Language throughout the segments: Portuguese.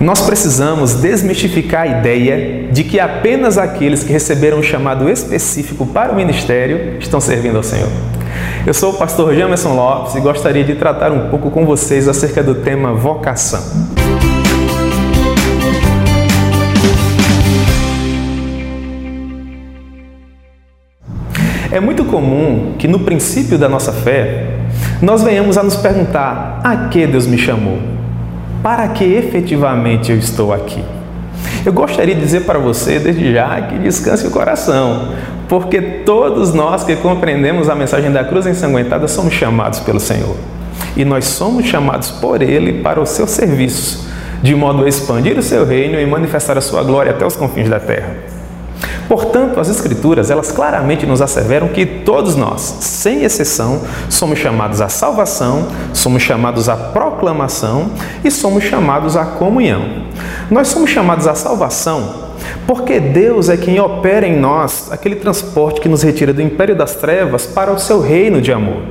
Nós precisamos desmistificar a ideia de que apenas aqueles que receberam um chamado específico para o ministério estão servindo ao Senhor. Eu sou o pastor Jamerson Lopes e gostaria de tratar um pouco com vocês acerca do tema vocação. É muito comum que no princípio da nossa fé nós venhamos a nos perguntar: a que Deus me chamou? Para que efetivamente eu estou aqui? Eu gostaria de dizer para você, desde já, que descanse o coração, porque todos nós que compreendemos a mensagem da cruz ensanguentada somos chamados pelo Senhor. E nós somos chamados por Ele para o seu serviço, de modo a expandir o seu reino e manifestar a sua glória até os confins da terra. Portanto, as Escrituras, elas claramente nos asseveram que todos nós, sem exceção, somos chamados à salvação, somos chamados à proclamação e somos chamados à comunhão. Nós somos chamados à salvação porque Deus é quem opera em nós aquele transporte que nos retira do império das trevas para o seu reino de amor.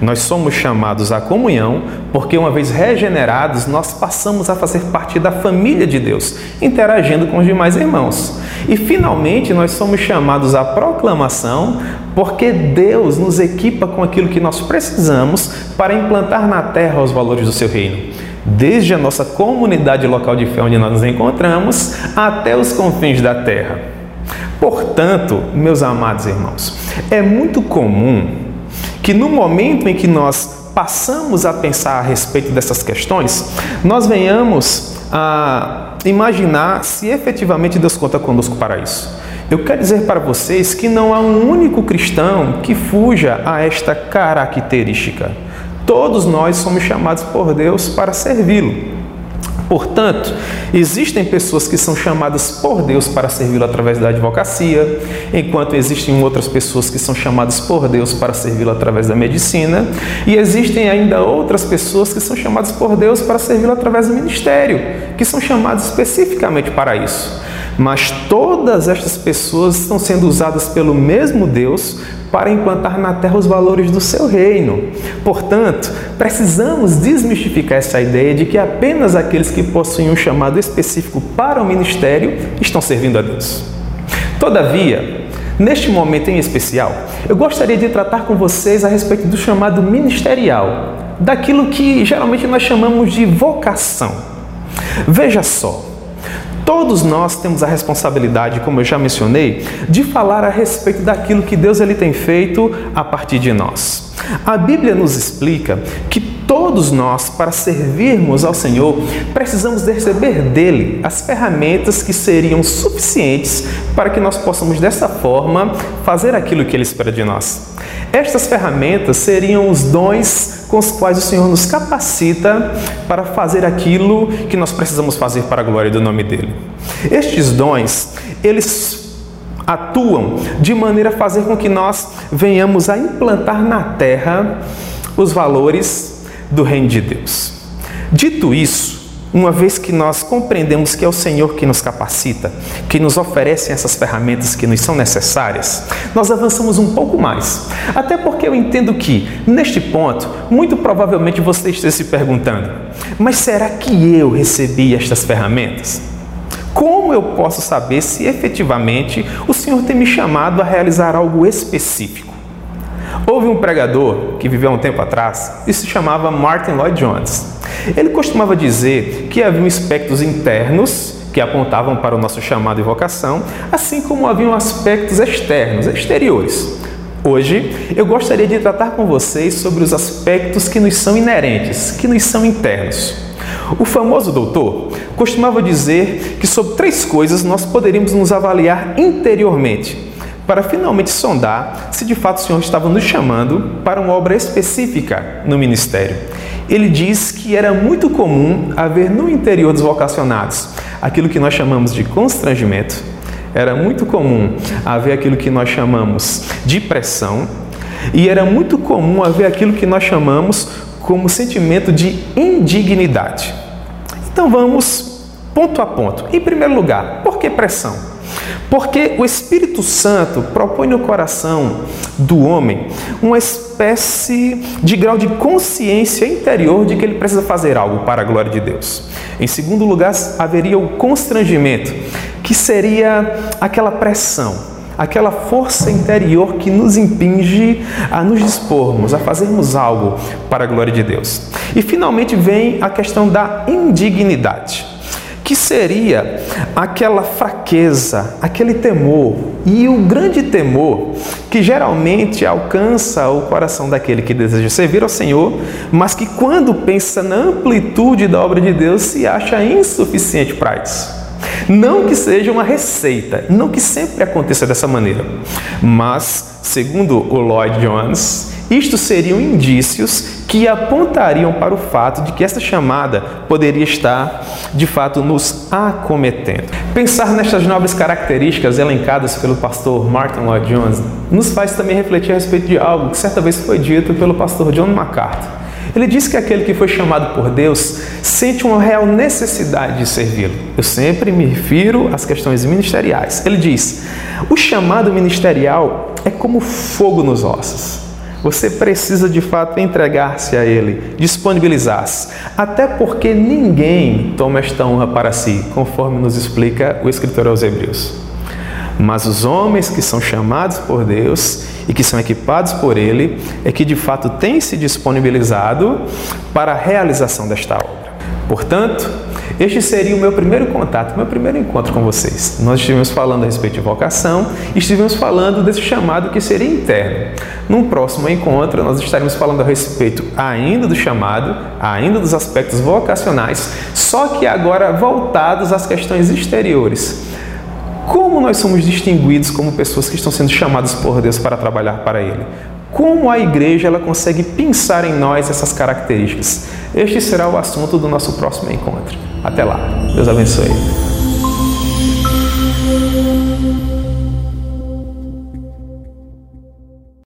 Nós somos chamados à comunhão porque, uma vez regenerados, nós passamos a fazer parte da família de Deus, interagindo com os demais irmãos. E, finalmente, nós somos chamados à proclamação porque Deus nos equipa com aquilo que nós precisamos para implantar na terra os valores do seu reino desde a nossa comunidade local de fé onde nós nos encontramos até os confins da terra. Portanto, meus amados irmãos, é muito comum que no momento em que nós passamos a pensar a respeito dessas questões, nós venhamos a imaginar se efetivamente Deus conta conosco para isso. Eu quero dizer para vocês que não há um único cristão que fuja a esta característica. Todos nós somos chamados por Deus para servi-lo. Portanto, existem pessoas que são chamadas por Deus para servi-lo através da advocacia, enquanto existem outras pessoas que são chamadas por Deus para servi-lo através da medicina, e existem ainda outras pessoas que são chamadas por Deus para servi-lo através do ministério, que são chamadas especificamente para isso. Mas todas estas pessoas estão sendo usadas pelo mesmo Deus para implantar na terra os valores do seu reino. Portanto, precisamos desmistificar essa ideia de que apenas aqueles que possuem um chamado específico para o ministério estão servindo a Deus. Todavia, neste momento em especial, eu gostaria de tratar com vocês a respeito do chamado ministerial, daquilo que geralmente nós chamamos de vocação. Veja só, Todos nós temos a responsabilidade, como eu já mencionei, de falar a respeito daquilo que Deus ele tem feito a partir de nós. A Bíblia nos explica que todos nós, para servirmos ao Senhor, precisamos receber dele as ferramentas que seriam suficientes para que nós possamos, dessa forma, fazer aquilo que ele espera de nós. Estas ferramentas seriam os dons com os quais o Senhor nos capacita para fazer aquilo que nós precisamos fazer para a glória do nome dele. Estes dons, eles atuam de maneira a fazer com que nós venhamos a implantar na terra os valores do reino de Deus. Dito isso, uma vez que nós compreendemos que é o Senhor que nos capacita, que nos oferece essas ferramentas que nos são necessárias, nós avançamos um pouco mais. Até porque eu entendo que, neste ponto, muito provavelmente você esteja se perguntando: mas será que eu recebi estas ferramentas? Como eu posso saber se efetivamente o Senhor tem me chamado a realizar algo específico? Houve um pregador que viveu um tempo atrás e se chamava Martin Lloyd Jones. Ele costumava dizer que haviam aspectos internos que apontavam para o nosso chamado e vocação, assim como haviam aspectos externos, exteriores. Hoje eu gostaria de tratar com vocês sobre os aspectos que nos são inerentes, que nos são internos. O famoso doutor costumava dizer que sobre três coisas nós poderíamos nos avaliar interiormente para finalmente sondar se de fato o Senhor estava nos chamando para uma obra específica no ministério. Ele diz que era muito comum haver no interior dos vocacionados aquilo que nós chamamos de constrangimento, era muito comum haver aquilo que nós chamamos de pressão, e era muito comum haver aquilo que nós chamamos como sentimento de indignidade. Então vamos ponto a ponto. Em primeiro lugar, por que pressão? Porque o Espírito Santo propõe no coração do homem uma espécie de grau de consciência interior de que ele precisa fazer algo para a glória de Deus. Em segundo lugar, haveria o constrangimento, que seria aquela pressão, aquela força interior que nos impinge a nos dispormos, a fazermos algo para a glória de Deus. E finalmente vem a questão da indignidade, que seria aquela fraqueza, aquele temor, e o grande temor que geralmente alcança o coração daquele que deseja servir ao Senhor, mas que quando pensa na amplitude da obra de Deus se acha insuficiente para isso. Não que seja uma receita, não que sempre aconteça dessa maneira, mas, segundo o Lloyd Jones, isto seriam indícios que apontariam para o fato de que esta chamada poderia estar, de fato, nos acometendo. Pensar nestas nobres características elencadas pelo pastor Martin Lloyd Jones nos faz também refletir a respeito de algo que certa vez foi dito pelo pastor John MacArthur. Ele diz que aquele que foi chamado por Deus sente uma real necessidade de servi-lo. Eu sempre me refiro às questões ministeriais. Ele diz: o chamado ministerial é como fogo nos ossos. Você precisa de fato entregar-se a Ele, disponibilizar-se, até porque ninguém toma esta honra para si, conforme nos explica o escritor aos Hebreus. Mas os homens que são chamados por Deus e que são equipados por Ele é que de fato têm se disponibilizado para a realização desta obra. Portanto, este seria o meu primeiro contato, meu primeiro encontro com vocês. Nós estivemos falando a respeito de vocação e estivemos falando desse chamado que seria interno. Num próximo encontro, nós estaremos falando a respeito ainda do chamado, ainda dos aspectos vocacionais, só que agora voltados às questões exteriores como nós somos distinguidos como pessoas que estão sendo chamadas por Deus para trabalhar para Ele? Como a igreja ela consegue pensar em nós essas características? Este será o assunto do nosso próximo encontro. Até lá. Deus abençoe.